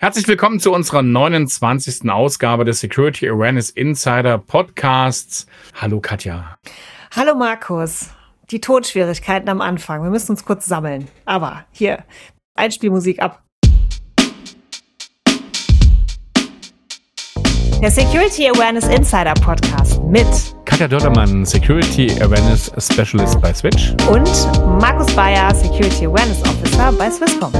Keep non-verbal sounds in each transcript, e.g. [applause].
Herzlich willkommen zu unserer 29. Ausgabe des Security Awareness Insider Podcasts. Hallo Katja. Hallo Markus. Die Tonschwierigkeiten am Anfang. Wir müssen uns kurz sammeln. Aber hier, Einspielmusik ab. Der Security Awareness Insider Podcast mit Katja Dördermann, Security Awareness Specialist bei Switch. und Markus Bayer, Security Awareness Officer bei Swisscom.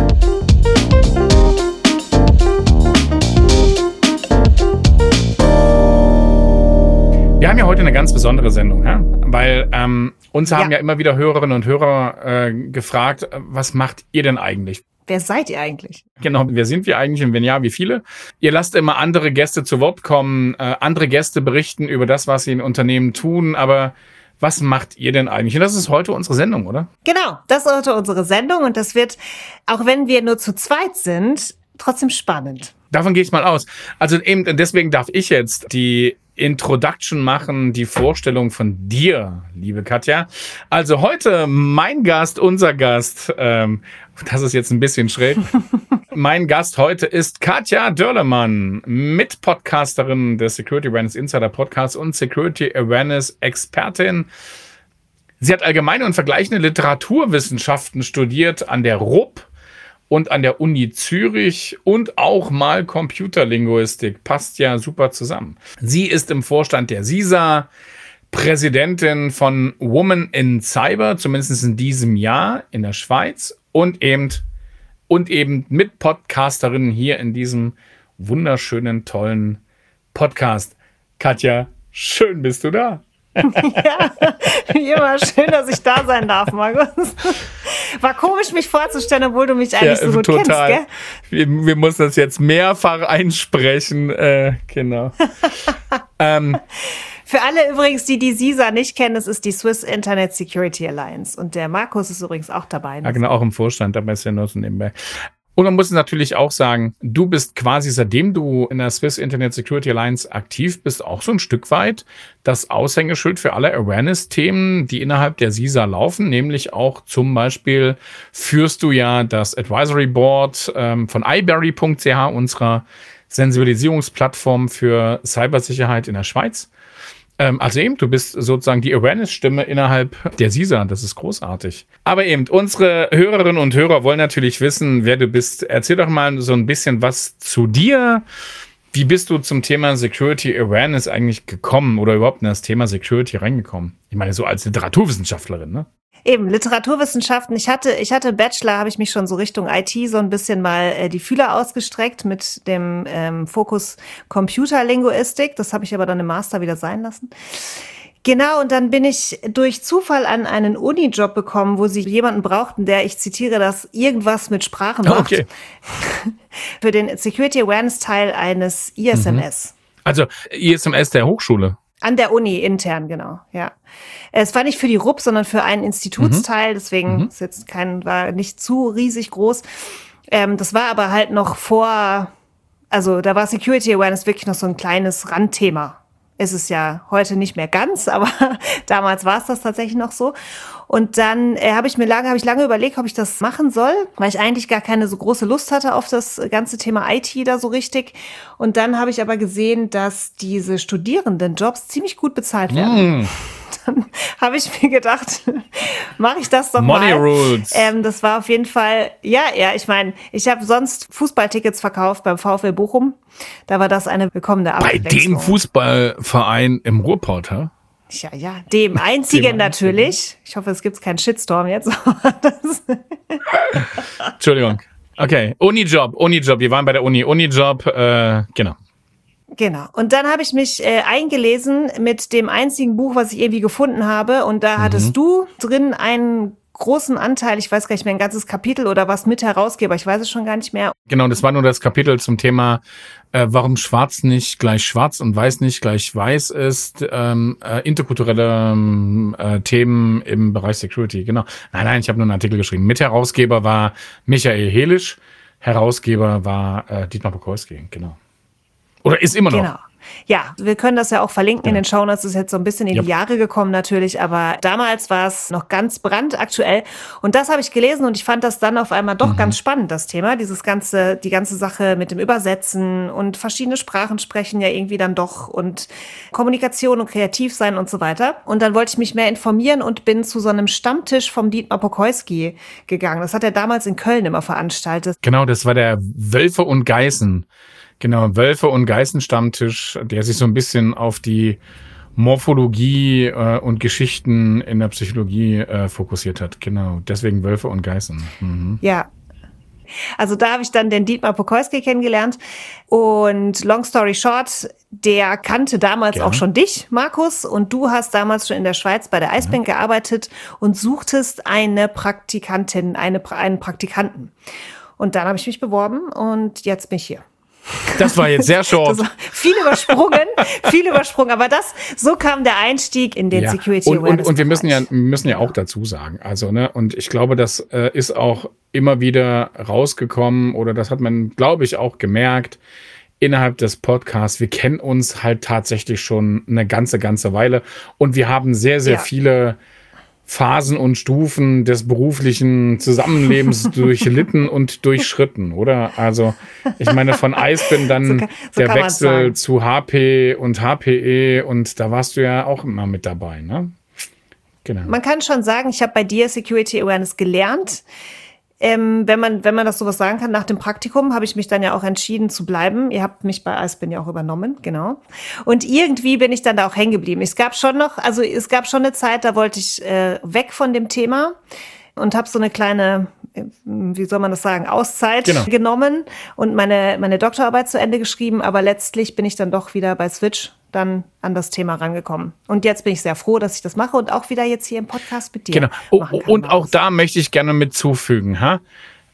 Wir haben ja heute eine ganz besondere Sendung, ja? weil ähm, uns haben ja. Ja. immer wieder Hörerinnen und Hörer äh, gefragt, was macht ihr denn eigentlich? Wer seid ihr eigentlich? Genau, wer sind wir eigentlich und wenn ja, wie viele? Ihr lasst immer andere Gäste zu Wort kommen, äh, andere Gäste berichten über das, was sie in Unternehmen tun, aber was macht ihr denn eigentlich? Und das ist heute unsere Sendung, oder? Genau, das ist heute unsere Sendung und das wird, auch wenn wir nur zu zweit sind, trotzdem spannend. Davon gehe ich mal aus. Also eben, deswegen darf ich jetzt die Introduction machen, die Vorstellung von dir, liebe Katja. Also heute mein Gast, unser Gast, ähm, das ist jetzt ein bisschen schräg. [laughs] mein Gast heute ist Katja Dörlemann, Mitpodcasterin des Security Awareness Insider Podcasts und Security Awareness Expertin. Sie hat allgemeine und vergleichende Literaturwissenschaften studiert an der RUB und an der Uni Zürich und auch mal Computerlinguistik. Passt ja super zusammen. Sie ist im Vorstand der SISA, Präsidentin von Women in Cyber, zumindest in diesem Jahr in der Schweiz und eben, und eben Mitpodcasterin hier in diesem wunderschönen, tollen Podcast. Katja, schön bist du da. Ja, wie immer schön, dass ich da sein darf, Markus. War komisch, mich vorzustellen, obwohl du mich eigentlich so gut kennst, gell? Wir, wir müssen das jetzt mehrfach einsprechen. Äh, genau. [laughs] ähm, Für alle übrigens, die die SISA nicht kennen, das ist die Swiss Internet Security Alliance. Und der Markus ist übrigens auch dabei. ja, genau, auch im Vorstand, dabei ist ja nur so nebenbei. Und man muss natürlich auch sagen, du bist quasi, seitdem du in der Swiss Internet Security Alliance aktiv bist, auch so ein Stück weit das Aushängeschild für alle Awareness-Themen, die innerhalb der SISA laufen, nämlich auch zum Beispiel führst du ja das Advisory Board ähm, von iberry.ch, unserer Sensibilisierungsplattform für Cybersicherheit in der Schweiz. Ähm, also eben, du bist sozusagen die Awareness-Stimme innerhalb der SISA. Das ist großartig. Aber eben, unsere Hörerinnen und Hörer wollen natürlich wissen, wer du bist. Erzähl doch mal so ein bisschen was zu dir. Wie bist du zum Thema Security Awareness eigentlich gekommen oder überhaupt in das Thema Security reingekommen? Ich meine, so als Literaturwissenschaftlerin, ne? Eben, Literaturwissenschaften. Ich hatte, ich hatte Bachelor, habe ich mich schon so Richtung IT so ein bisschen mal äh, die Fühler ausgestreckt mit dem ähm, Fokus Computerlinguistik. Das habe ich aber dann im Master wieder sein lassen. Genau, und dann bin ich durch Zufall an einen Unijob bekommen, wo sie jemanden brauchten, der, ich zitiere das, irgendwas mit Sprachen macht. Okay. Für den Security Awareness Teil eines ISMS. Also ISMS der Hochschule. An der Uni intern, genau, ja. Es war nicht für die RUP, sondern für einen Institutsteil, deswegen ist jetzt kein, war nicht zu riesig groß. Ähm, das war aber halt noch vor, also da war Security Awareness wirklich noch so ein kleines Randthema. Ist es ja heute nicht mehr ganz, [laughs] aber damals war es das tatsächlich noch so. Und dann äh, habe ich mir lange, habe ich lange überlegt, ob ich das machen soll, weil ich eigentlich gar keine so große Lust hatte auf das ganze Thema IT da so richtig. Und dann habe ich aber gesehen, dass diese Studierendenjobs ziemlich gut bezahlt werden. Hm. [laughs] Dann habe ich mir gedacht, [laughs] mache ich das doch Money mal. Rules. Ähm, das war auf jeden Fall, ja, ja, ich meine, ich habe sonst Fußballtickets verkauft beim VfL Bochum. Da war das eine willkommene Bei Abwechslung. dem Fußballverein im Ruhrpott, ha? Ja, ja, dem einzigen Dem natürlich. Ich hoffe, es gibt keinen Shitstorm jetzt. [laughs] Entschuldigung. Okay, Unijob, Unijob. Wir waren bei der Uni. Unijob, äh, genau. genau. Und dann habe ich mich äh, eingelesen mit dem einzigen Buch, was ich irgendwie gefunden habe. Und da hattest du drin einen großen Anteil, ich weiß gar nicht mehr, ein ganzes Kapitel oder was mit Herausgeber, ich weiß es schon gar nicht mehr. Genau, das war nur das Kapitel zum Thema, äh, warum schwarz nicht gleich schwarz und weiß nicht gleich weiß ist, ähm, äh, interkulturelle ähm, äh, Themen im Bereich Security. Genau. Nein, nein, ich habe nur einen Artikel geschrieben. Mitherausgeber war Michael Helisch, Herausgeber war äh, Dietmar Pokolski, genau. Oder ist immer noch? Genau. Ja, wir können das ja auch verlinken Genau. in den Shownotes. Das ist jetzt so ein bisschen in Yep. die Jahre gekommen natürlich, aber damals war es noch ganz brandaktuell. Und das habe ich gelesen und ich fand das dann auf einmal Mhm. doch ganz spannend, das Thema. Dieses ganze, die ganze Sache mit dem Übersetzen und verschiedene Sprachen sprechen ja irgendwie dann doch und Kommunikation und kreativ sein und so weiter. Und dann wollte ich mich mehr informieren und bin zu so einem Stammtisch vom Dietmar Pokoyski gegangen. Das hat er damals in Köln immer veranstaltet. Genau, das war der Wölfe und Geißen. Genau, Wölfe und Geißen Stammtisch, der sich so ein bisschen auf die Morphologie äh, und Geschichten in der Psychologie äh, fokussiert hat. Genau, deswegen Wölfe und Geißen. Mhm. Ja. Also da habe ich dann den Dietmar Pokoyski kennengelernt. Und long story short, der kannte damals Gerne. auch schon dich, Markus. Und du hast damals schon in der Schweiz bei der Eisbank gearbeitet und suchtest eine Praktikantin, eine, einen Praktikanten. Und dann habe ich mich beworben und jetzt bin ich hier. Das war jetzt sehr [laughs] short. Viel übersprungen, viel übersprungen. Aber das, so kam der Einstieg in den Ja. Security und, und, Awareness. und wir müssen ja, müssen ja auch dazu sagen, also, ne, und ich glaube, das äh, ist auch immer wieder rausgekommen oder das hat man, glaube ich, auch gemerkt innerhalb des Podcasts. Wir kennen uns halt tatsächlich schon eine ganze, ganze Weile und wir haben sehr, sehr Ja. viele Phasen und Stufen des beruflichen Zusammenlebens [laughs] durchlitten und durchschritten, oder? Also, ich meine, von Eisbin dann So kann- so der Wechsel zu HP und HPE und da warst du ja auch immer mit dabei, ne? Genau. Man kann schon sagen, ich habe bei dir Security Awareness gelernt. Ähm, wenn, man, wenn man das sowas sagen kann, nach dem Praktikum habe ich mich dann ja auch entschieden zu bleiben. Ihr habt mich bei Eisbin ja auch übernommen, genau. Und irgendwie bin ich dann da auch hängen geblieben. Es gab schon noch, also es gab schon eine Zeit, da wollte ich äh, weg von dem Thema und habe so eine kleine, wie soll man das sagen, Auszeit Genau. genommen und meine, meine Doktorarbeit zu Ende geschrieben. Aber letztlich bin ich dann doch wieder bei Switch dann an das Thema rangekommen. Und jetzt bin ich sehr froh, dass ich das mache und auch wieder jetzt hier im Podcast mit dir. Genau. Oh, machen kann, und auch Markus. da möchte ich gerne mit zufügen, ha?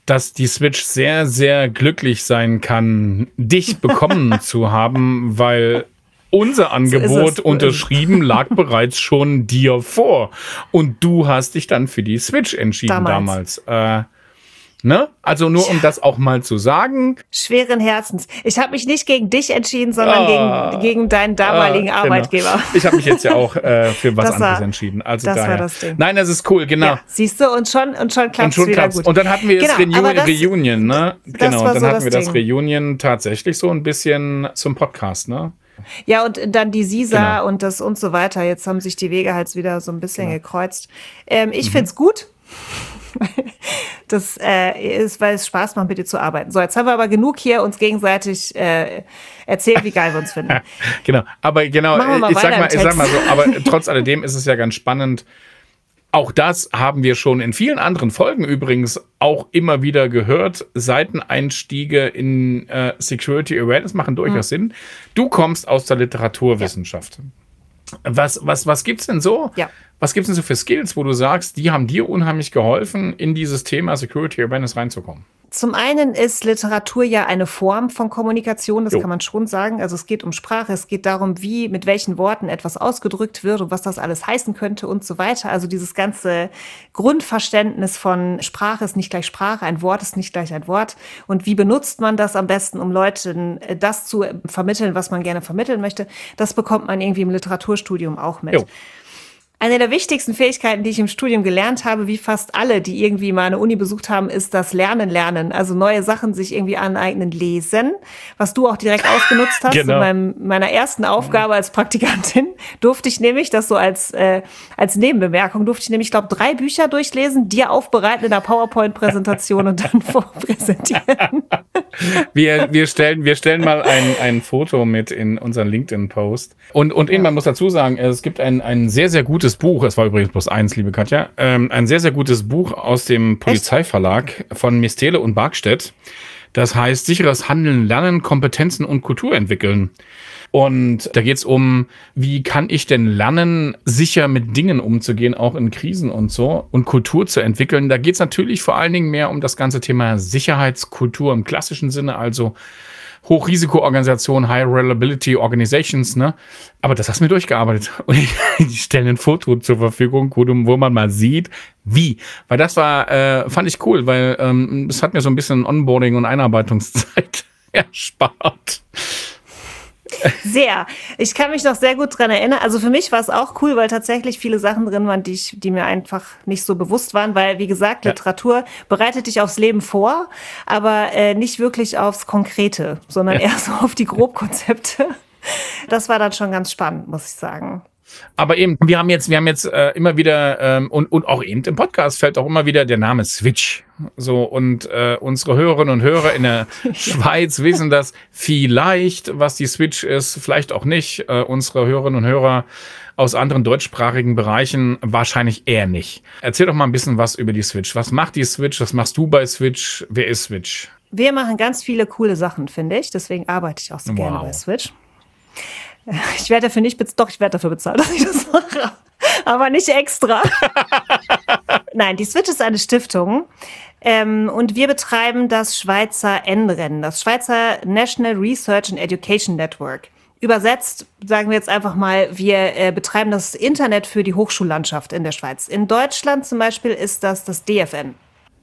dass die Switch sehr, sehr glücklich sein kann, dich bekommen [laughs] zu haben, weil unser Angebot es. unterschrieben lag [laughs] bereits schon dir vor. Und du hast dich dann für die Switch entschieden damals. Damals. Äh, ne? Also nur um das auch mal zu sagen. Schweren Herzens. Ich habe mich nicht gegen dich entschieden, sondern Ah. gegen, gegen deinen damaligen Ah, genau. Arbeitgeber. Ich habe mich jetzt ja auch äh, [laughs] für was Das war- anderes entschieden. Also das war daher. das Ding. Nein, das ist cool, genau. Ja, siehst du, und schon, und schon Und klappt schon wieder klappt's. gut. Und dann hatten wir Genau, das- Reunion, ne? Genau, war und dann so hatten das wir das Ding. Reunion tatsächlich so ein bisschen zum Podcast, ne? Ja, und dann die Sisa Genau. und das und so weiter. Jetzt haben sich die Wege halt wieder so ein bisschen Genau. gekreuzt. Ähm, Mhm. ich find's gut. [laughs] Das äh, ist, weil es Spaß macht, mit dir zu arbeiten. So, jetzt haben wir aber genug hier uns gegenseitig äh, erzählt, wie geil wir uns finden. [laughs] Genau, aber genau, ich sag weiter mal, ich sag mal so, aber trotz alledem ist es ja ganz spannend. Auch das haben wir schon in vielen anderen Folgen übrigens auch immer wieder gehört. Seiteneinstiege in äh, Security Awareness machen durchaus Hm. Sinn. Du kommst aus der Literaturwissenschaft. Was, was, was gibt's denn so? Ja. Was gibt's denn so für Skills, wo du sagst, die haben dir unheimlich geholfen, in dieses Thema Security Awareness reinzukommen? Zum einen ist Literatur ja eine Form von Kommunikation, das Jo. kann man schon sagen. Also es geht um Sprache, es geht darum, wie, mit welchen Worten etwas ausgedrückt wird und was das alles heißen könnte und so weiter. Also dieses ganze Grundverständnis von Sprache ist nicht gleich Sprache, ein Wort ist nicht gleich ein Wort. Und wie benutzt man das am besten, um Leuten äh, das zu vermitteln, was man gerne vermitteln möchte, das bekommt man irgendwie im Literaturstudium auch mit. Jo. Eine der wichtigsten Fähigkeiten, die ich im Studium gelernt habe, wie fast alle, die irgendwie mal eine Uni besucht haben, ist das Lernen, Lernen. Also neue Sachen sich irgendwie aneignen, lesen, was du auch direkt ausgenutzt hast. Genau. In meinem, meiner ersten Aufgabe als Praktikantin [laughs] durfte ich nämlich, das so als, äh, als Nebenbemerkung, durfte ich nämlich, glaube drei Bücher durchlesen, dir aufbereiten in einer PowerPoint-Präsentation und dann [laughs] vorpräsentieren. Wir, wir, stellen, wir stellen mal ein, ein Foto mit in unseren LinkedIn-Post. Und, und eben, man muss dazu sagen, es gibt ein, ein sehr, sehr gutes Buch, es war übrigens bloß eins, liebe Katja, ähm, ein sehr, sehr gutes Buch aus dem Polizeiverlag von Mistele und Barkstedt. Das heißt sicheres Handeln, Lernen, Kompetenzen und Kultur entwickeln. Und da geht's um, wie kann ich denn lernen, sicher mit Dingen umzugehen, auch in Krisen und so, und Kultur zu entwickeln. Da geht's natürlich vor allen Dingen mehr um das ganze Thema Sicherheitskultur im klassischen Sinne, also Hochrisikoorganisationen, High Reliability Organizations, ne? Aber das hast du mir durchgearbeitet. [laughs] Und ich, ich stelle ein Foto zur Verfügung, wo, wo man mal sieht, wie. Weil das war, äh, fand ich cool, weil ähm, es hat mir so ein bisschen Onboarding und Einarbeitungszeit [laughs] erspart. Sehr. Ich kann mich noch sehr gut dran erinnern. Also für mich war es auch cool, weil tatsächlich viele Sachen drin waren, die, ich, die mir einfach nicht so bewusst waren, weil, wie gesagt, ja. Literatur bereitet dich aufs Leben vor, aber äh, nicht wirklich aufs Konkrete, sondern ja. eher so auf die Grobkonzepte. Das war dann schon ganz spannend, muss ich sagen. Aber eben, wir haben jetzt, wir haben jetzt äh, immer wieder ähm, und, und auch eben im Podcast fällt auch immer wieder der Name Switch. So und äh, unsere Hörerinnen und Hörer in der [laughs] Schweiz wissen das vielleicht, was die Switch ist, vielleicht auch nicht. Äh, unsere Hörerinnen und Hörer aus anderen deutschsprachigen Bereichen wahrscheinlich eher nicht. Erzähl doch mal ein bisschen was über die Switch. Was macht die Switch? Was machst du bei Switch? Wer ist Switch? Wir machen ganz viele coole Sachen, finde ich. Deswegen arbeite ich auch so wow. gerne bei Switch. [laughs] Ich werde dafür nicht bezahlt, doch, ich werde dafür bezahlt, [laughs] dass ich das mache. Aber nicht extra. [laughs] Nein, die Switch ist eine Stiftung. Ähm, und wir betreiben das Schweizer N-Rennen, das Schweizer National Research and Education Network. Übersetzt sagen wir jetzt einfach mal, wir äh, betreiben das Internet für die Hochschullandschaft in der Schweiz. In Deutschland zum Beispiel ist das das DFN.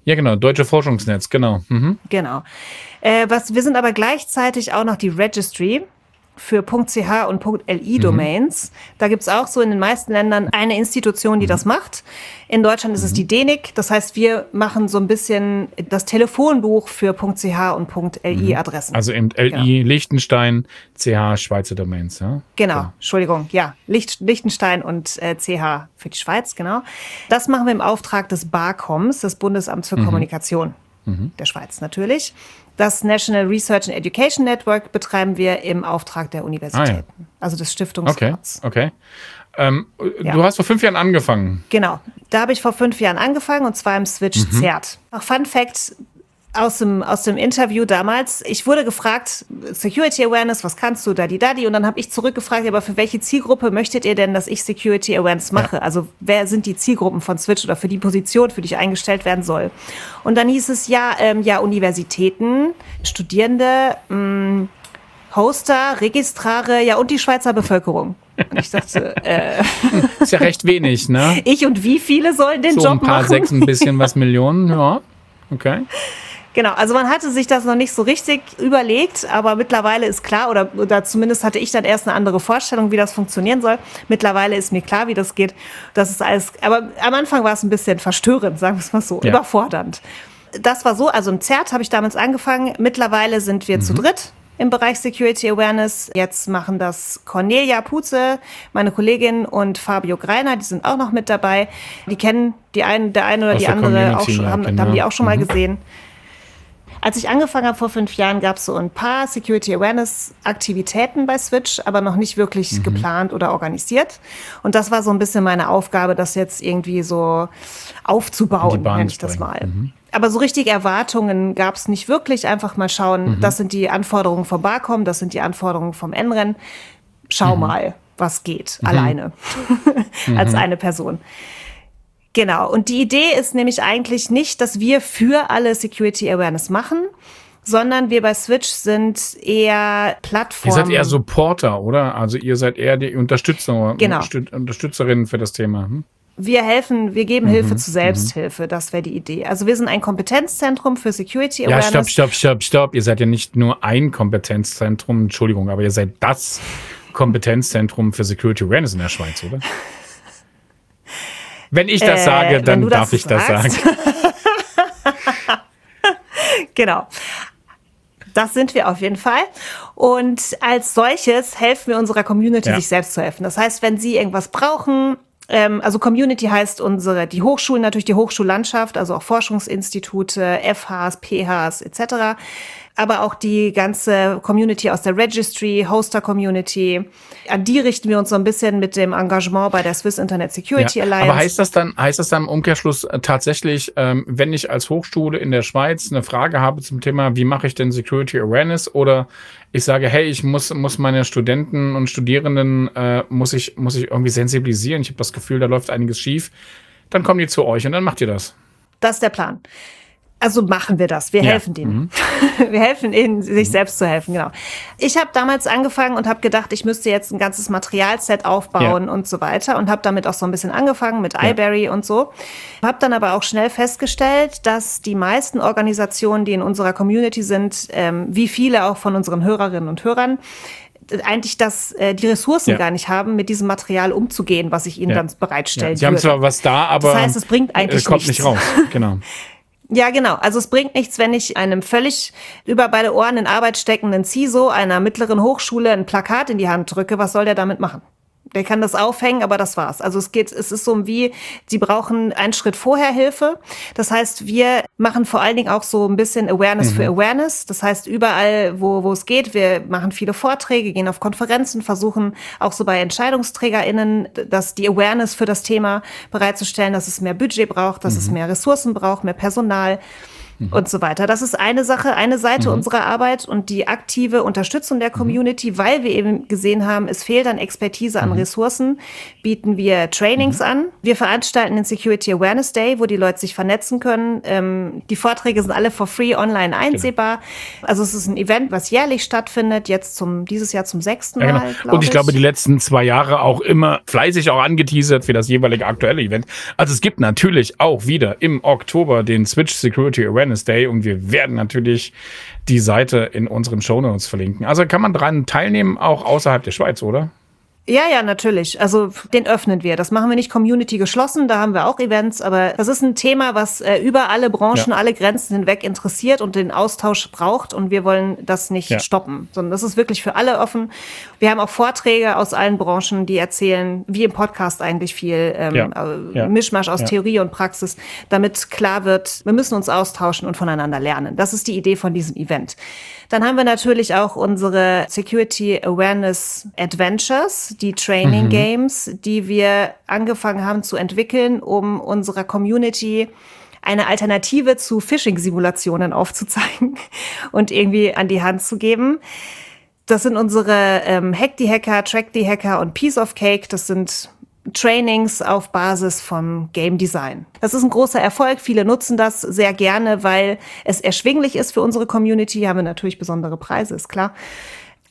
Ja, genau, Deutsche Forschungsnetz, genau. Mhm. Genau. Äh, was, wir sind aber gleichzeitig auch noch die Registry für .ch und .li-Domains. Mhm. Da gibt's auch so in den meisten Ländern eine Institution, die mhm. das macht. In Deutschland ist es die mhm. DENIC. Das heißt, wir machen so ein bisschen das Telefonbuch für .ch und .li-Adressen. Also eben LI genau. Liechtenstein, CH Schweizer Domains, ja? Genau, ja. Entschuldigung, ja. Licht, Liechtenstein und äh, CH für die Schweiz, genau. Das machen wir im Auftrag des BARCOMs, des Bundesamts für mhm. Kommunikation mhm. der Schweiz natürlich. Das National Research and Education Network betreiben wir im Auftrag der Universitäten, ah, ja. also des Stiftungsrats. Okay, okay. Ähm, ja. Du hast vor fünf Jahren angefangen. Genau, da habe ich vor fünf Jahren angefangen und zwar im Switch mhm. ZERT. Auch Fun Fact, aus dem, aus dem Interview damals. Ich wurde gefragt, Security Awareness, was kannst du, da die da die? Und dann habe ich zurückgefragt, aber für welche Zielgruppe möchtet ihr denn, dass ich Security Awareness mache? Ja. Also wer sind die Zielgruppen von Switch oder für die Position, für die ich eingestellt werden soll? Und dann hieß es ja, ähm, ja, Universitäten, Studierende, mh, mm, Hoster, Registrare, ja, und die Schweizer Bevölkerung. Und ich dachte, [laughs] äh, ist ja recht wenig, ne? [laughs] Ich und wie viele sollen den so Job machen? ein paar, machen? sechs, ein bisschen was [laughs] Millionen, ja. Okay. Genau, also man hatte sich das noch nicht so richtig überlegt, aber mittlerweile ist klar, oder, oder zumindest hatte ich dann erst eine andere Vorstellung, wie das funktionieren soll. Mittlerweile ist mir klar, wie das geht. Das ist alles, aber am Anfang war es ein bisschen verstörend, sagen wir es mal so, ja. überfordernd. Das war so, also im ZERT habe ich damals angefangen. Mittlerweile sind wir mhm. zu dritt im Bereich Security Awareness. Jetzt machen das Cornelia Puze, meine Kollegin und Fabio Greiner, die sind auch noch mit dabei. Die kennen die einen, der eine oder Aus die andere Community, auch schon, haben, genau. haben die auch schon mhm. mal gesehen. Als ich angefangen habe vor fünf Jahren, gab es so ein paar Security Awareness Aktivitäten bei Switch, aber noch nicht wirklich mhm. geplant oder organisiert. Und das war so ein bisschen meine Aufgabe, das jetzt irgendwie so aufzubauen, nenne ich das mal. Mhm. Aber so richtig Erwartungen gab es nicht wirklich. Einfach mal schauen, mhm. das sind die Anforderungen vom Barcom, das sind die Anforderungen vom N-Rennen. Schau mhm. mal, was geht, mhm. alleine, [laughs] [laughs] als mhm. eine Person. Genau. Und die Idee ist nämlich eigentlich nicht, dass wir für alle Security Awareness machen, sondern wir bei Switch sind eher Plattformen. Ihr seid eher Supporter, oder? Also ihr seid eher die Unterstützer, genau. Unterstützerinnen für das Thema. Hm? Wir helfen, wir geben mhm, Hilfe zu Selbsthilfe, das wäre die Idee. Also wir sind ein Kompetenzzentrum für Security Awareness. Ja, stopp, stopp, stopp, stopp. Ihr seid ja nicht nur ein Kompetenzzentrum, Entschuldigung, aber ihr seid das Kompetenzzentrum für Security Awareness in der Schweiz, oder? [laughs] Wenn ich das äh, sage, dann darf ich sagst. das sagen. [laughs] genau. Das sind wir auf jeden Fall. Und als solches helfen wir unserer Community, ja. sich selbst zu helfen. Das heißt, wenn Sie irgendwas brauchen, ähm, also Community heißt unsere, die Hochschulen, natürlich die Hochschullandschaft, also auch Forschungsinstitute, FHs, PHs etc aber auch die ganze Community aus der Registry, Hoster-Community. An die richten wir uns so ein bisschen mit dem Engagement bei der Swiss Internet Security ja, Alliance. Aber heißt das dann, heißt das dann im Umkehrschluss äh, tatsächlich, ähm, wenn ich als Hochschule in der Schweiz eine Frage habe zum Thema, wie mache ich denn Security Awareness oder ich sage, hey, ich muss, muss meine Studenten und Studierenden, äh, muss ich, muss ich irgendwie sensibilisieren. Ich habe das Gefühl, da läuft einiges schief. Dann kommen die zu euch und dann macht ihr das. Das ist der Plan. Also machen wir das. Wir ja. helfen denen. Mhm. [laughs] Wir helfen ihnen, sich mhm. selbst zu helfen, genau. Ich habe damals angefangen und habe gedacht, ich müsste jetzt ein ganzes Materialset aufbauen ja. und so weiter und habe damit auch so ein bisschen angefangen mit ja. iBerry und so. Habe dann aber auch schnell festgestellt, dass die meisten Organisationen, die in unserer Community sind, ähm, wie viele auch von unseren Hörerinnen und Hörern, eigentlich das, äh, die Ressourcen ja. gar nicht haben, mit diesem Material umzugehen, was ich ihnen ja. dann bereitstellen ja. Sie würde. haben zwar was da, aber das heißt, es bringt eigentlich es kommt nichts. nicht raus. Genau. [laughs] Ja, genau. Also es bringt nichts, wenn ich einem völlig über beide Ohren in Arbeit steckenden CISO einer mittleren Hochschule ein Plakat in die Hand drücke. Was soll der damit machen? Der kann das aufhängen, aber das war's. Also es geht, es ist so wie, sie brauchen einen Schritt vorher Hilfe. Das heißt, wir machen vor allen Dingen auch so ein bisschen Awareness mhm. für Awareness. Das heißt, überall, wo, wo es geht, wir machen viele Vorträge, gehen auf Konferenzen, versuchen auch so bei EntscheidungsträgerInnen, dass die Awareness für das Thema bereitzustellen, dass es mehr Budget braucht, dass mhm. es mehr Ressourcen braucht, mehr Personal mhm. und so weiter. Das ist eine Sache, eine Seite mhm. unserer Arbeit und die aktive Unterstützung der mhm. Community, weil wir eben gesehen haben, es fehlt an Expertise, an mhm. Ressourcen, bieten wir Trainings mhm. an. Wir veranstalten den Security Awareness Day, wo die Leute sich vernetzen können. Ähm, die Vorträge sind alle for free online einsehbar. Genau. Also es ist ein Event, was jährlich stattfindet, jetzt zum, dieses Jahr zum sechsten Mal. Ja, genau. glaub und ich, ich glaube, die letzten zwei Jahre auch immer fleißig auch angeteasert für das jeweilige aktuelle Event. Also es gibt natürlich auch wieder im Oktober den Switch Security Awareness Awareness Day und wir werden natürlich die Seite in unseren Shownotes verlinken. Also kann man daran teilnehmen, auch außerhalb der Schweiz, oder? Ja, ja, natürlich. Also den öffnen wir. Das machen wir nicht community geschlossen, da haben wir auch Events, aber das ist ein Thema, was äh, über alle Branchen, ja. alle Grenzen hinweg interessiert und den Austausch braucht und wir wollen das nicht ja. stoppen, sondern das ist wirklich für alle offen. Wir haben auch Vorträge aus allen Branchen, die erzählen, wie im Podcast eigentlich viel ähm, ja. Äh, Mischmasch aus Theorie und Praxis, damit klar wird, wir müssen uns austauschen und voneinander lernen. Das ist die Idee von diesem Event. Dann haben wir natürlich auch unsere Security Awareness Adventures, die Training mhm. Games, die wir angefangen haben zu entwickeln, um unserer Community eine Alternative zu Phishing-Simulationen [laughs] aufzuzeigen und irgendwie an die Hand zu geben. Das sind unsere ähm, Hack the Hacker, Track the Hacker und Piece of Cake. Das sind Trainings auf Basis vom Game Design. Das ist ein großer Erfolg. Viele nutzen das sehr gerne, weil es erschwinglich ist für unsere Community. Haben wir natürlich besondere Preise, ist klar.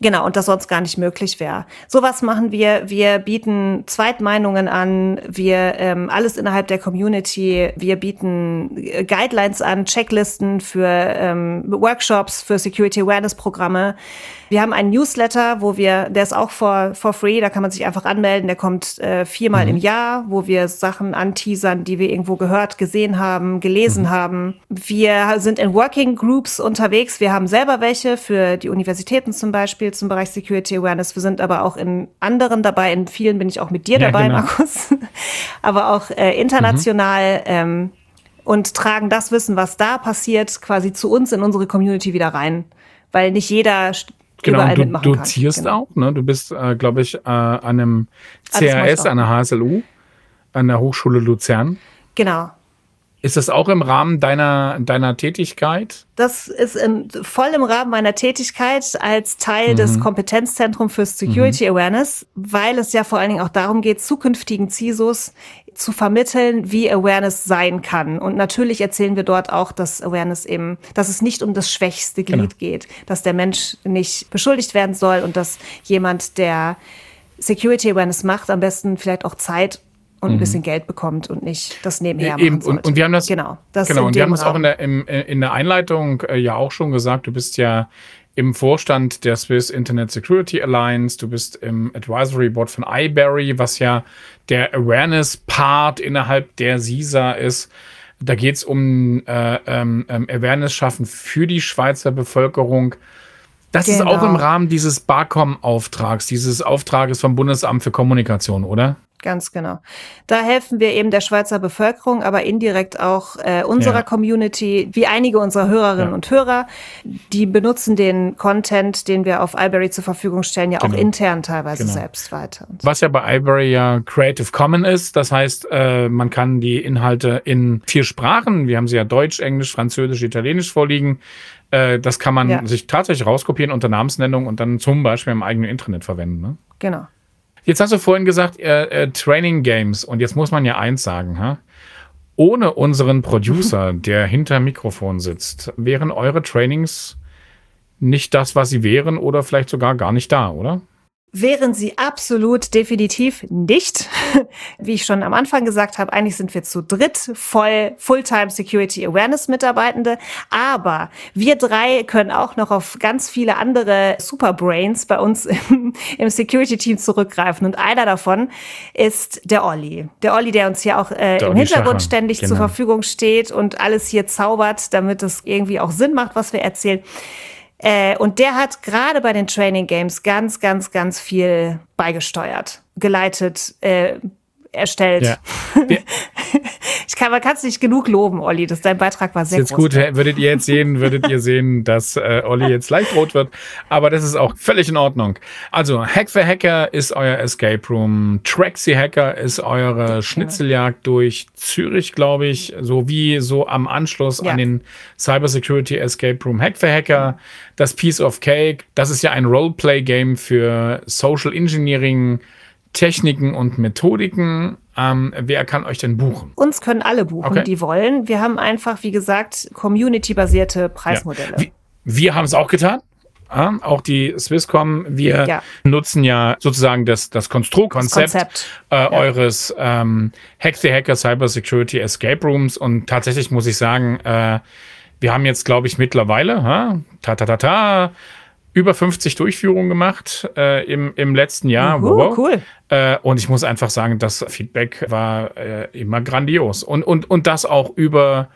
Genau, und das sonst gar nicht möglich wäre. Sowas machen wir. Wir bieten Zweitmeinungen an. Wir ähm, alles innerhalb der Community. Wir bieten äh, Guidelines an, Checklisten für ähm, Workshops, für Security Awareness Programme. Wir haben einen Newsletter, wo wir, der ist auch for, for free, da kann man sich einfach anmelden. Der kommt äh, viermal mhm. im Jahr, wo wir Sachen anteasern, die wir irgendwo gehört, gesehen haben, gelesen mhm. haben. Wir sind in Working Groups unterwegs. Wir haben selber welche für die Universitäten zum Beispiel zum Bereich Security Awareness. Wir sind aber auch in anderen dabei. In vielen bin ich auch mit dir ja, dabei, genau. Markus. [laughs] aber auch äh, international. Mhm. Ähm, und tragen das Wissen, was da passiert, quasi zu uns in unsere Community wieder rein. Weil nicht jeder Genau, du dozierst genau. auch, ne? Du bist, äh, glaube ich, äh, an einem CRS, an der HSLU, an der Hochschule Luzern. Genau. Ist das auch im Rahmen deiner, deiner Tätigkeit? Das ist in, voll im Rahmen meiner Tätigkeit als Teil mhm. des Kompetenzzentrums für Security mhm. Awareness, weil es ja vor allen Dingen auch darum geht, zukünftigen CISOs zu vermitteln, wie Awareness sein kann. Und natürlich erzählen wir dort auch, dass Awareness eben, dass es nicht um das schwächste Glied genau. geht, dass der Mensch nicht beschuldigt werden soll und dass jemand, der Security Awareness macht, am besten vielleicht auch Zeit und ein mhm. bisschen Geld bekommt und nicht das nebenher Eben, machen und, und, wir haben das genau das genau und wir haben das auch in der im, in der Einleitung äh, ja auch schon gesagt du bist ja im Vorstand der Swiss Internet Security Alliance, du bist im Advisory Board von iBerry, was ja der Awareness-Part innerhalb der CISA ist. Da geht es um äh, ähm, ähm, Awareness schaffen für die Schweizer Bevölkerung. Das genau. ist auch im genau. Rahmen dieses BARCOM-Auftrags, dieses Auftrages vom Bundesamt für Kommunikation, oder? Ganz genau. Da helfen wir eben der Schweizer Bevölkerung, aber indirekt auch äh, unserer ja. Community, wie einige unserer Hörerinnen ja. und Hörer. Die benutzen den Content, den wir auf iBerry zur Verfügung stellen, ja genau. auch intern teilweise genau. selbst weiter. Was ja bei iBerry ja Creative Common ist, das heißt, äh, man kann die Inhalte in vier Sprachen, wir haben sie ja Deutsch, Englisch, Französisch, Italienisch vorliegen, äh, das kann man ja. sich tatsächlich rauskopieren unter Namensnennung und dann zum Beispiel im eigenen Internet verwenden. Ne? Genau. Jetzt hast du vorhin gesagt, äh, äh, Training Games. Und jetzt muss man ja eins sagen, ha? Ohne unseren Producer, [laughs] der hinter Mikrofon sitzt, wären eure Trainings nicht das, was sie wären oder vielleicht sogar gar nicht da, oder? Wären sie absolut definitiv nicht. [laughs] Wie ich schon am Anfang gesagt habe, eigentlich sind wir zu dritt voll Fulltime Security Awareness Mitarbeitende, aber wir drei können auch noch auf ganz viele andere Superbrains bei uns [laughs] im, im Security Team zurückgreifen und einer davon ist der Olli. Der Olli, der uns hier auch äh, im Hintergrund Schacher. ständig genau. zur Verfügung steht und alles hier zaubert, damit es irgendwie auch Sinn macht, was wir erzählen. Äh, und der hat gerade bei den Training Games ganz, ganz, ganz viel beigesteuert, geleitet, äh, erstellt. Ja. [laughs] ich kann, man kann es nicht genug loben, Olli. Das, dein Beitrag war sehr ist jetzt groß. gut, würdet ihr jetzt sehen, würdet ihr sehen, [laughs] dass äh, Olli jetzt leicht rot wird. Aber das ist auch völlig in Ordnung. Also Hack for Hacker ist euer Escape Room. Traxy Hacker ist eure Schnitzeljagd durch Zürich, glaube ich, so wie so am Anschluss ja. an den Cybersecurity Escape Room. Hack for Hacker, das Piece of Cake, das ist ja ein Roleplay-Game für Social Engineering. Techniken und Methodiken. Ähm, wer kann euch denn buchen? Uns können alle buchen, okay. die wollen. Wir haben einfach, wie gesagt, community-basierte Preismodelle. Ja. Wir, wir haben es auch getan. Ja, auch die Swisscom, wir ja. nutzen ja sozusagen das, das Konstruktkonzept äh, ja. eures ähm, Hack the Hacker Cyber Security Escape Rooms und tatsächlich muss ich sagen, äh, wir haben jetzt, glaube ich, mittlerweile, ha, ta ta ta ta, über 50 Durchführungen gemacht äh, im, im letzten Jahr. Uhu, wow. Cool. Äh, und ich muss einfach sagen, das Feedback war äh, immer grandios. Und, und, und das auch über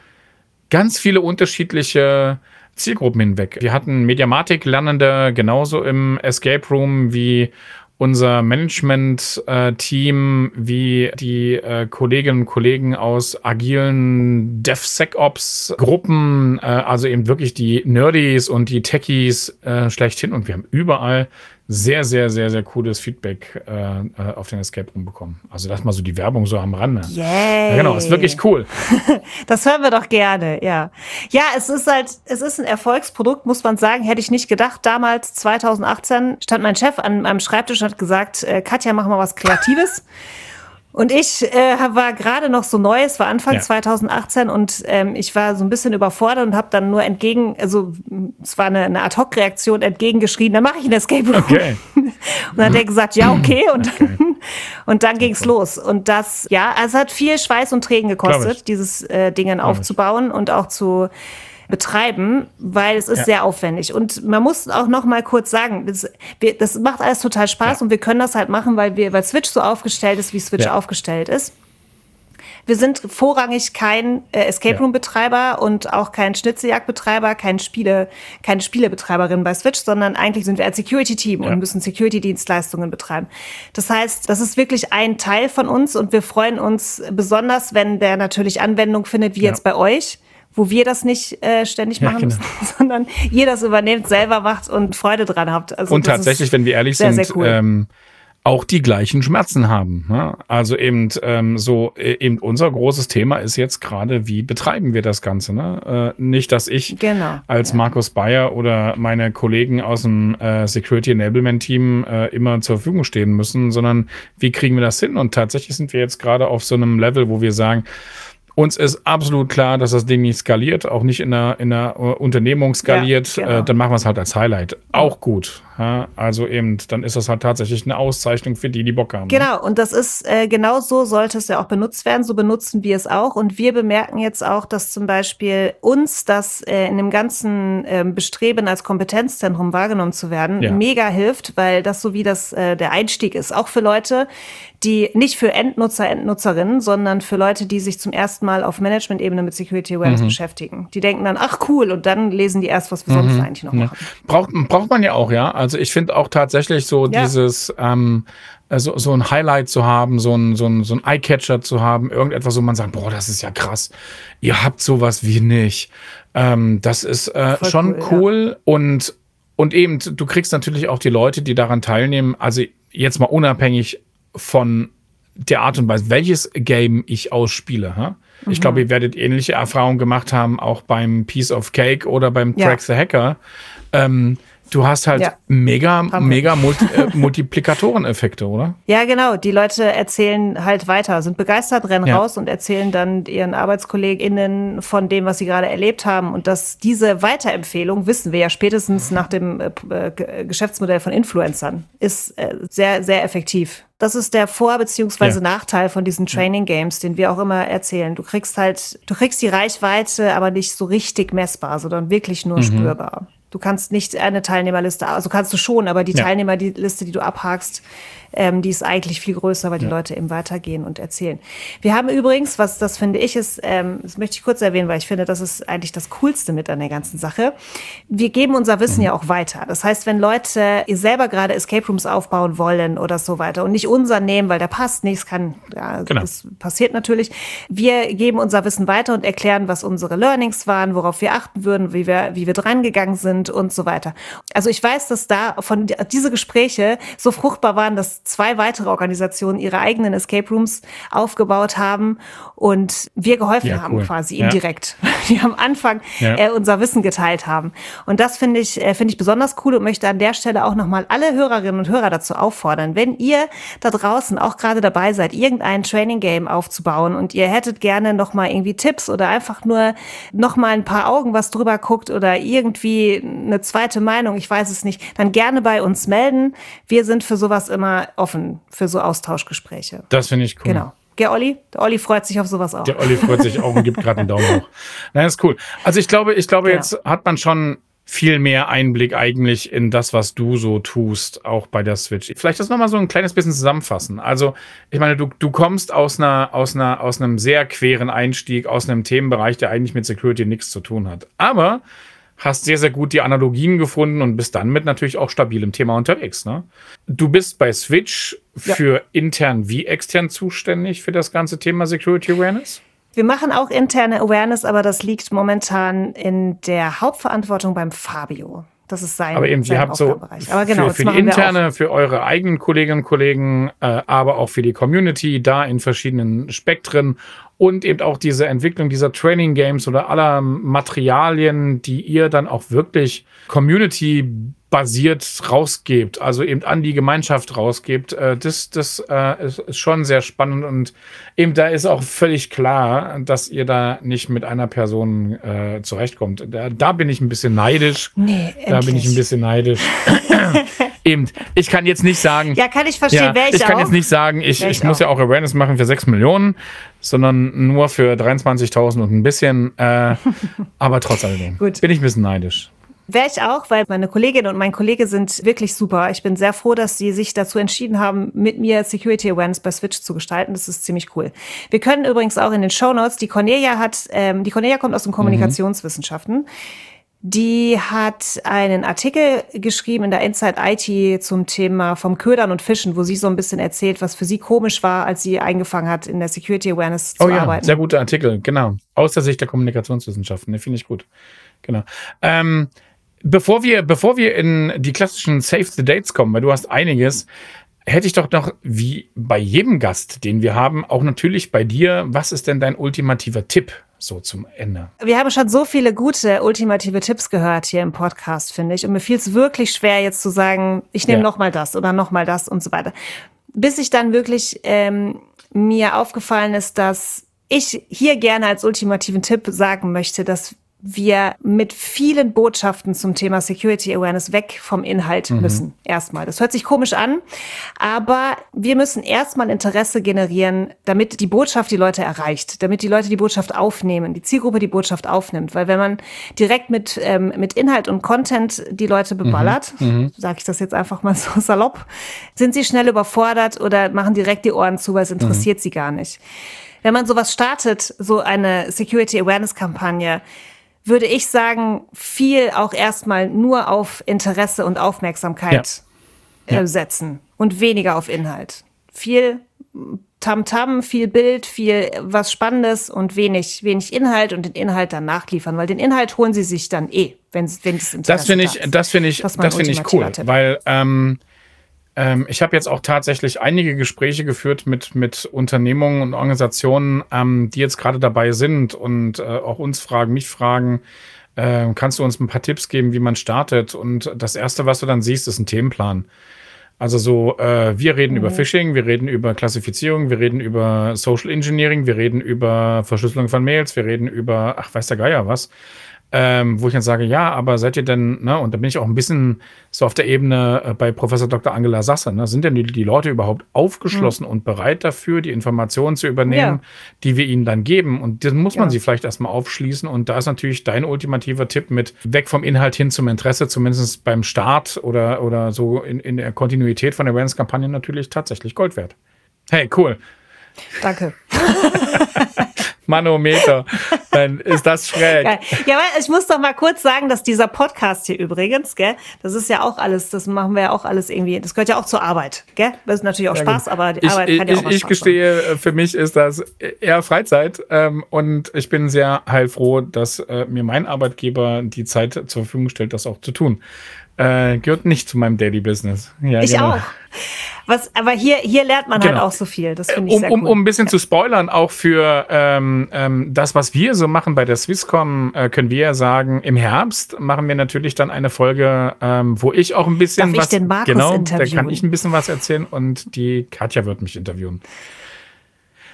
ganz viele unterschiedliche Zielgruppen hinweg. Wir hatten Mediamatik-Lernende genauso im Escape Room wie unser Management-Team, wie die äh, Kolleginnen und Kollegen aus agilen DevSecOps-Gruppen, äh, also eben wirklich die Nerdies und die Techies äh, schlechthin. Und wir haben überall sehr, sehr, sehr, sehr cooles Feedback äh, äh, auf den Escape Room bekommen. Also das mal so die Werbung so am Rande. Yay. Ja, genau, ist wirklich cool. [laughs] das hören wir doch gerne, ja. Ja, es ist halt, es ist ein Erfolgsprodukt, muss man sagen. Hätte ich nicht gedacht. Damals, 2018, stand mein Chef an meinem Schreibtisch und hat gesagt, äh, Katja, mach mal was Kreatives. Und ich äh, war gerade noch so neu, es war Anfang ja. 2018 und ähm, ich war so ein bisschen überfordert und habe dann nur entgegen, also es war eine, eine Ad-Hoc-Reaktion entgegengeschrien, dann mache ich ein Escape Room. Okay. [laughs] und dann hat er gesagt, ja, okay. Und okay. dann, und dann ging's los. Und das, ja, also es hat viel Schweiß und Tränen gekostet, dieses äh, Dingen aufzubauen und auch zu betreiben, weil es ist ja. sehr aufwendig. Und man muss auch noch mal kurz sagen, das, wir, das macht alles total Spaß ja. und wir können das halt machen, weil wir, weil Switch so aufgestellt ist, wie Switch ja. aufgestellt ist. Wir sind vorrangig kein äh, Escape Room Betreiber und auch kein Schnitzeljagdbetreiber, kein Spiele, keine Spielebetreiberin bei Switch, sondern eigentlich sind wir ein Security Team und müssen Security Dienstleistungen betreiben. Das heißt, das ist wirklich ein Teil von uns und wir freuen uns besonders, wenn der natürlich Anwendung findet, wie jetzt bei euch wo wir das nicht äh, ständig machen ja, genau. müssen, [laughs] sondern ihr das übernehmt, selber macht und Freude dran habt. Also und tatsächlich, wenn wir ehrlich sehr, sind, sehr cool. ähm, auch die gleichen Schmerzen haben. Ne? Also eben ähm, so äh, eben unser großes Thema ist jetzt gerade, wie betreiben wir das Ganze? Ne? Äh, nicht, dass ich genau, als ja. Markus Bayer oder meine Kollegen aus dem äh, Security Enablement Team äh, immer zur Verfügung stehen müssen, sondern wie kriegen wir das hin? Und tatsächlich sind wir jetzt gerade auf so einem Level, wo wir sagen, uns ist absolut klar, dass das Ding nicht skaliert, auch nicht in der, in der Unternehmung skaliert. Ja, genau. äh, dann machen wir es halt als Highlight. Auch gut. Ja, also eben, dann ist das halt tatsächlich eine Auszeichnung für die, die Bock haben. Ne? Genau, und das ist äh, genau so sollte es ja auch benutzt werden. So benutzen wir es auch. Und wir bemerken jetzt auch, dass zum Beispiel uns das äh, in dem ganzen äh, Bestreben als Kompetenzzentrum wahrgenommen zu werden, ja. mega hilft, weil das so wie das äh, der Einstieg ist. Auch für Leute, die nicht für Endnutzer, Endnutzerinnen, sondern für Leute, die sich zum ersten Mal auf Management-Ebene mit Security Awareness mhm. beschäftigen. Die denken dann, ach cool, und dann lesen die erst, was wir mhm. sonst eigentlich noch machen. Braucht, braucht man ja auch, ja. Also ich finde auch tatsächlich so ja. dieses, ähm, so, so ein Highlight zu haben, so ein, so ein, so ein Eye-Catcher zu haben, irgendetwas, wo man sagt, boah, das ist ja krass. Ihr habt sowas wie nicht. Ähm, das ist äh, schon cool, cool. Ja. und und eben, du kriegst natürlich auch die Leute, die daran teilnehmen, also jetzt mal unabhängig von der Art und Weise, welches Game ich ausspiele. Ha? Mhm. Ich glaube, ihr werdet ähnliche Erfahrungen gemacht haben, auch beim Piece of Cake oder beim ja. Track the Hacker. Ähm, du hast halt ja. mega, mega Multi äh, Multiplikatoreneffekte, oder? [laughs] Ja, genau. Die Leute erzählen halt weiter, sind begeistert, rennen ja. raus und erzählen dann ihren ArbeitskollegInnen von dem, was sie gerade erlebt haben. Und dass diese Weiterempfehlung, wissen wir ja spätestens nach dem äh, äh Geschäftsmodell von Influencern, ist äh, sehr, sehr effektiv. Das ist der Vor- bzw. Ja. Nachteil von diesen Training Games, den wir auch immer erzählen. Du kriegst halt, du kriegst die Reichweite, aber nicht so richtig messbar, sondern wirklich nur mhm. spürbar. Du kannst nicht eine Teilnehmerliste, also kannst du schon, aber die ja. Teilnehmerliste, die du abhakst, ähm, die ist eigentlich viel größer, weil die ja. Leute eben weitergehen und erzählen. Wir haben übrigens, was das finde ich ist, ähm, das möchte ich kurz erwähnen, weil ich finde, das ist eigentlich das Coolste mit an der ganzen Sache. Wir geben unser Wissen mhm. ja auch weiter. Das heißt, wenn Leute selber gerade Escape Rooms aufbauen wollen oder so weiter und nicht unser nehmen, weil der passt nicht, kann, ja, genau. das passiert natürlich. Wir geben unser Wissen weiter und erklären, was unsere Learnings waren, worauf wir achten würden, wie wir, wie wir dran gegangen sind und so weiter. Also ich weiß, dass da von diese Gespräche so fruchtbar waren, dass zwei weitere Organisationen ihre eigenen Escape Rooms aufgebaut haben und wir geholfen ja, haben cool. quasi ja. indirekt. [laughs] Die am Anfang ja. äh, unser Wissen geteilt haben. Und das finde ich, äh, finde ich besonders cool und möchte an der Stelle auch nochmal alle Hörerinnen und Hörer dazu auffordern, wenn ihr da draußen auch gerade dabei seid, irgendein Training Game aufzubauen und ihr hättet gerne nochmal irgendwie Tipps oder einfach nur nochmal ein paar Augen was drüber guckt oder irgendwie eine zweite Meinung, ich weiß es nicht, dann gerne bei uns melden. Wir sind für sowas immer offen, für so Austauschgespräche. Das finde ich cool. Genau. Der Olli? Der Olli freut sich auf sowas auch. Der Olli freut sich auch und gibt gerade einen Daumen hoch. [laughs] Nein, ist cool. Also ich glaube, ich glaube, ja. jetzt hat man schon viel mehr Einblick eigentlich in das, was du so tust, auch bei der Switch. Vielleicht das nochmal so ein kleines bisschen zusammenfassen. Also, ich meine, du, du kommst aus einer, aus einer, aus einem sehr queren Einstieg, aus einem Themenbereich, der eigentlich mit Security nichts zu tun hat. Aber hast sehr, sehr gut die Analogien gefunden und bist dann mit natürlich auch stabilem Thema unterwegs. Ne? Du bist bei Switch für ja. intern wie extern zuständig für das ganze Thema Security Awareness? Wir machen auch interne Awareness, aber das liegt momentan in der Hauptverantwortung beim Fabio. Das ist sein Aber eben, ihr habt so aber genau, für, für die interne, für eure eigenen Kolleginnen und Kollegen, äh, aber auch für die Community da in verschiedenen Spektren und eben auch diese Entwicklung dieser Training Games oder aller Materialien, die ihr dann auch wirklich Community basiert rausgebt, also eben an die Gemeinschaft rausgebt, äh, das, das äh, ist, ist, schon sehr spannend und eben da ist auch völlig klar, dass ihr da nicht mit einer Person äh, zurechtkommt. Da, da bin ich ein bisschen neidisch. Nee, endlich. da bin ich ein bisschen neidisch. [laughs] eben, ich kann jetzt nicht sagen. Ja, kann ich verstehen, ja, ich kann auch. jetzt nicht sagen, ich, ich, ich muss ja auch Awareness machen für 6 Millionen, sondern nur für 23.000 und ein bisschen. Äh, [laughs] aber trotz alledem bin ich ein bisschen neidisch. Wäre ich auch, weil meine Kollegin und mein Kollege sind wirklich super. Ich bin sehr froh, dass sie sich dazu entschieden haben, mit mir Security Awareness bei Switch zu gestalten. Das ist ziemlich cool. Wir können übrigens auch in den Show Notes, die Cornelia hat, ähm, die Cornelia kommt aus den Kommunikationswissenschaften. Mhm. Die hat einen Artikel geschrieben in der Inside IT zum Thema vom Ködern und Fischen, wo sie so ein bisschen erzählt, was für sie komisch war, als sie eingefangen hat, in der Security Awareness zu oh ja, arbeiten. Sehr guter Artikel, genau. Aus der Sicht der Kommunikationswissenschaften, den finde ich gut. Genau. Ähm, bevor wir, bevor wir in die klassischen Save the Dates kommen, weil du hast einiges, hätte ich doch noch, wie bei jedem Gast, den wir haben, auch natürlich bei dir, was ist denn dein ultimativer Tipp so zum Ende? Wir haben schon so viele gute ultimative Tipps gehört hier im Podcast, finde ich. Und mir fiel es wirklich schwer, jetzt zu sagen, ich nehme ja. noch mal das oder noch mal das und so weiter. Bis ich dann wirklich ähm, mir aufgefallen ist, dass ich hier gerne als ultimativen Tipp sagen möchte, dass wir mit vielen Botschaften zum Thema Security Awareness weg vom Inhalt mhm. müssen. Erstmal. Das hört sich komisch an, aber wir müssen erstmal Interesse generieren, damit die Botschaft die Leute erreicht, damit die Leute die Botschaft aufnehmen, die Zielgruppe die Botschaft aufnimmt. Weil wenn man direkt mit, ähm, mit Inhalt und Content die Leute beballert, mhm. mhm. sage ich das jetzt einfach mal [laughs] so salopp, sind sie schnell überfordert oder machen direkt die Ohren zu, weil es interessiert mhm. sie gar nicht. Wenn man sowas startet, so eine Security Awareness Kampagne, würde ich sagen, viel auch erstmal nur auf Interesse und Aufmerksamkeit ja. Äh, setzen und weniger auf Inhalt. Viel Tamtam, -Tam, viel Bild, viel was Spannendes und wenig, wenig Inhalt und den Inhalt dann nachliefern, weil den Inhalt holen sie sich dann eh, wenn, wenn das Interesse Das finde ich, das finde ich, das, das finde ich cool, Tipp. weil ähm, ähm, ich habe jetzt auch tatsächlich einige Gespräche geführt mit, mit Unternehmungen und Organisationen, ähm, die jetzt gerade dabei sind und äh, auch uns fragen, mich fragen, äh, kannst du uns ein paar Tipps geben, wie man startet? Und das Erste, was du dann siehst, ist ein Themenplan. Also so, äh, wir reden mhm. über Phishing, wir reden über Klassifizierung, wir reden über Social Engineering, wir reden über Verschlüsselung von Mails, wir reden über, ach, weiß der Geier was ähm, wo ich dann sage, ja, aber seid ihr denn, ne, und da bin ich auch ein bisschen so auf der Ebene äh, bei Professor Dr. Angela Sasse, ne, sind denn die, die Leute überhaupt aufgeschlossen mhm. und bereit dafür, die Informationen zu übernehmen, ja. die wir ihnen dann geben? Und dann muss man ja. sie vielleicht erstmal aufschließen. Und da ist natürlich dein ultimativer Tipp mit weg vom Inhalt hin zum Interesse, zumindest beim Start oder, oder so in, in der Kontinuität von der Awareness-Kampagne natürlich tatsächlich Gold wert. Hey, cool. Danke. [laughs] Manometer. Dann ist das schräg. Geil. Ja, weil ich muss doch mal kurz sagen, dass dieser Podcast hier übrigens, gell, das ist ja auch alles, das machen wir ja auch alles irgendwie, das gehört ja auch zur Arbeit, gell? Das ist natürlich auch ja, Spaß, aber die ich, Arbeit ich, kann ja auch Ich, ich gestehe, machen. für mich ist das eher Freizeit ähm, und ich bin sehr heilfroh, dass äh, mir mein Arbeitgeber die Zeit zur Verfügung stellt, das auch zu tun. Äh, gehört nicht zu meinem Daily Business. Ja, ich genau. auch. Was, aber hier, hier lernt man halt genau. halt auch so viel. Das finde ich um, sehr um, cool. Um ein bisschen ja. zu spoilern, auch für ähm, ähm, das, was wir so machen bei der Swisscom, äh, können wir ja sagen, im Herbst machen wir natürlich dann eine Folge, ähm, wo ich auch ein bisschen Darf was. Ich den Markus genau, interviewen? da kann ich ein bisschen was erzählen und die Katja wird mich interviewen.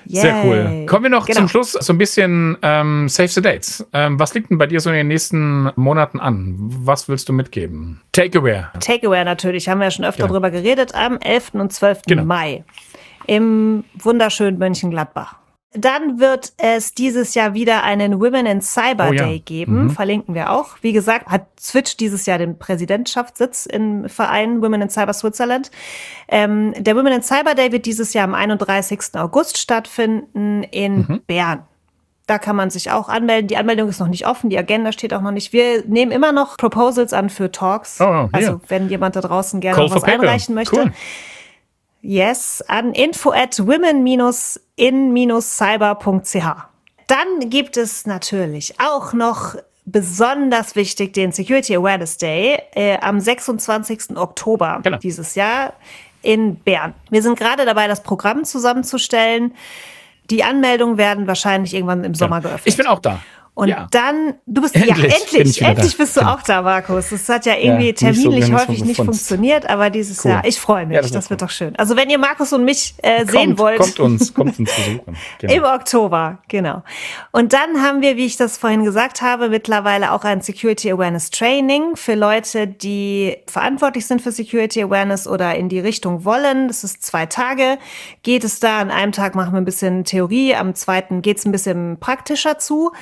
Yay. Sehr cool. Kommen wir noch genau. zum Schluss so ein bisschen ähm, Save the Dates. Ähm, was liegt denn bei dir so in den nächsten Monaten an? Was willst du mitgeben? Takeaway. Takeaway natürlich, haben wir ja schon öfter genau. drüber geredet, am 11. und 12. Genau. Mai im wunderschönen Mönchengladbach. Dann wird es dieses Jahr wieder einen Women in Cyber oh, ja. Day geben. Mhm. Verlinken wir auch. Wie gesagt, hat Switch dieses Jahr den Präsidentschaftssitz im Verein Women in Cyber Switzerland. Ähm, der Women in Cyber Day wird dieses Jahr am 31. August stattfinden in mhm. Bern. Da kann man sich auch anmelden. Die Anmeldung ist noch nicht offen, die Agenda steht auch noch nicht. Wir nehmen immer noch Proposals an für Talks. Oh, also wenn jemand da draußen gerne was einreichen möchte. Cool. Yes, an info at women-in-cyber.ch. Dann gibt es natürlich auch noch besonders wichtig den Security Awareness Day äh, am 26. Oktober genau. dieses Jahr in Bern. Wir sind gerade dabei, das Programm zusammenzustellen. Die Anmeldungen werden wahrscheinlich irgendwann im Sommer ja. geöffnet. Ich bin auch da. Und ja. dann, du bist, endlich, ja, endlich, endlich bist du auch da, Markus. Das hat ja irgendwie ja, terminlich so häufig nicht funktioniert, aber dieses cool. Jahr, ich freue mich, das, das wird cool. doch schön. Also wenn ihr Markus und mich äh, kommt, sehen wollt. Kommt uns, [laughs] kommt uns besuchen. Genau. Im Oktober, genau. Und dann haben wir, wie ich das vorhin gesagt habe, mittlerweile auch ein Security Awareness Training für Leute, die verantwortlich sind für Security Awareness oder in die Richtung wollen. Das ist zwei Tage. Geht es da, an einem Tag machen wir ein bisschen Theorie, am zweiten geht es ein bisschen praktischer zu.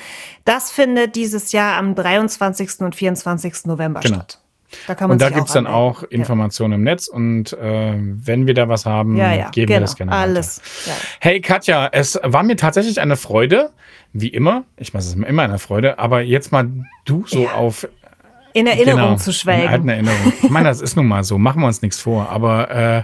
Das findet dieses Jahr am 23. und 24. November genau. statt. Da kann man und da gibt es dann auch Informationen ja. im Netz und äh, wenn wir da was haben, ja, ja, geben genau. wir das gerne. Alles. Hey Katja, es war mir tatsächlich eine Freude, wie immer. Ich meine, es ist immer eine Freude, aber jetzt mal du so auf in Erinnerung genau, zu schwelgen. In alten Erinnerung. Ich meine, das ist nun mal so, machen wir uns nichts vor, aber äh,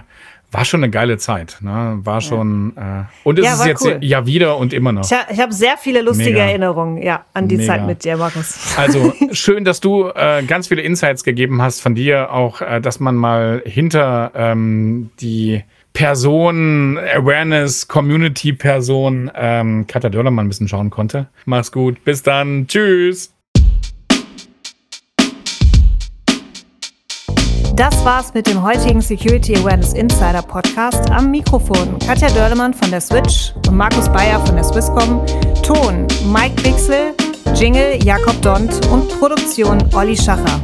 war schon eine geile Zeit. Ne? War schon. Ja. Äh, und es ja, ist jetzt cool. ja wieder und immer noch. Ich, ha, ich habe sehr viele lustige Mega. Erinnerungen ja, an die Mega. Zeit mit dir, Markus. Also [laughs] schön, dass du äh, ganz viele Insights gegeben hast von dir, auch, äh, dass man mal hinter ähm, die Person, Awareness, Community-Person, ähm, Katja Dörlermann ein bisschen schauen konnte. Mach's gut. Bis dann. Tschüss. Das war's mit dem heutigen Security Awareness Insider Podcast. Am Mikrofon Katja Dörlemann von der Switch und Markus Bayer von der Swisscom. Ton Mike Bixel, Jingle Jakob Dont und Produktion Olli Schacher.